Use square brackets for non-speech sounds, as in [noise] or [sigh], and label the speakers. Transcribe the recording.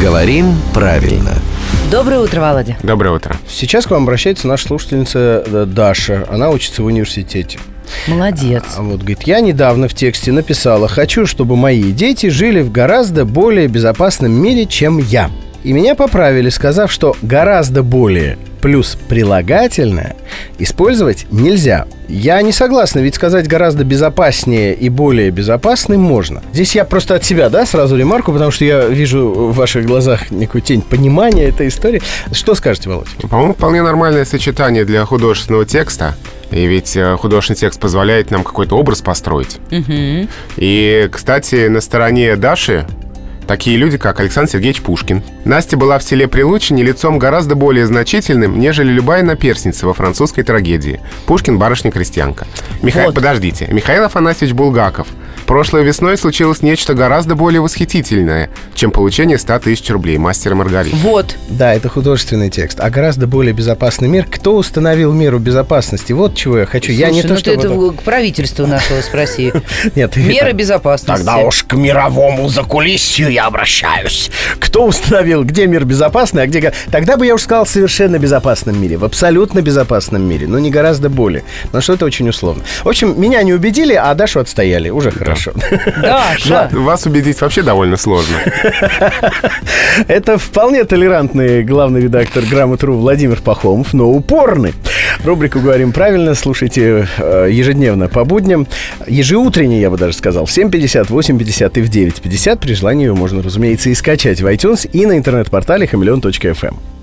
Speaker 1: Говорим правильно.
Speaker 2: Доброе утро, Володя.
Speaker 3: Доброе утро.
Speaker 4: Сейчас к вам обращается наша слушательница э, Даша. Она учится в университете.
Speaker 2: Молодец.
Speaker 4: А вот говорит, я недавно в тексте написала, хочу, чтобы мои дети жили в гораздо более безопасном мире, чем я. И меня поправили, сказав, что гораздо более плюс прилагательное использовать нельзя. Я не согласна, ведь сказать гораздо безопаснее и более безопасным можно. Здесь я просто от себя, да, сразу ремарку, потому что я вижу в ваших глазах некую тень понимания этой истории. Что скажете, Володь?
Speaker 3: По-моему, вполне нормальное сочетание для художественного текста. И ведь э, художественный текст позволяет нам какой-то образ построить.
Speaker 2: Мгм.
Speaker 3: И, кстати, на стороне Даши такие люди, как Александр Сергеевич Пушкин. Настя была в селе Прилучине лицом гораздо более значительным, нежели любая наперсница во французской трагедии. Пушкин – барышня-крестьянка. Миха...
Speaker 2: Вот.
Speaker 3: Подождите. Михаил Афанасьевич Булгаков. Прошлой весной случилось нечто гораздо более восхитительное, чем получение 100 тысяч рублей мастера Маргарита.
Speaker 2: Вот.
Speaker 4: Да, это художественный текст. А гораздо более безопасный мир. Кто установил меру безопасности? Вот чего я хочу. я не
Speaker 2: Слушай,
Speaker 4: то,
Speaker 2: ну
Speaker 4: что...
Speaker 2: это в- к правительству нашего спроси. [laughs]
Speaker 4: Нет,
Speaker 2: Меры
Speaker 4: это-
Speaker 2: безопасности.
Speaker 4: Тогда уж к мировому закулисью я обращаюсь. Кто установил, где мир безопасный, а где... Тогда бы я уж сказал в совершенно безопасном мире, в абсолютно безопасном мире, но не гораздо более. Но что это очень условно. В общем, меня не убедили, а Дашу отстояли. Уже хорошо.
Speaker 2: Даша.
Speaker 3: Вас убедить вообще довольно сложно. [laughs]
Speaker 4: Это вполне толерантный главный редактор «Грамотру» Владимир Пахомов, но упорный. Рубрику «Говорим правильно» слушайте э, ежедневно по будням. Ежеутренне, я бы даже сказал. В 7.50, 8.50 и в 9.50. При желании ее можно, разумеется, и скачать в iTunes и на интернет-портале хамелеон.фм.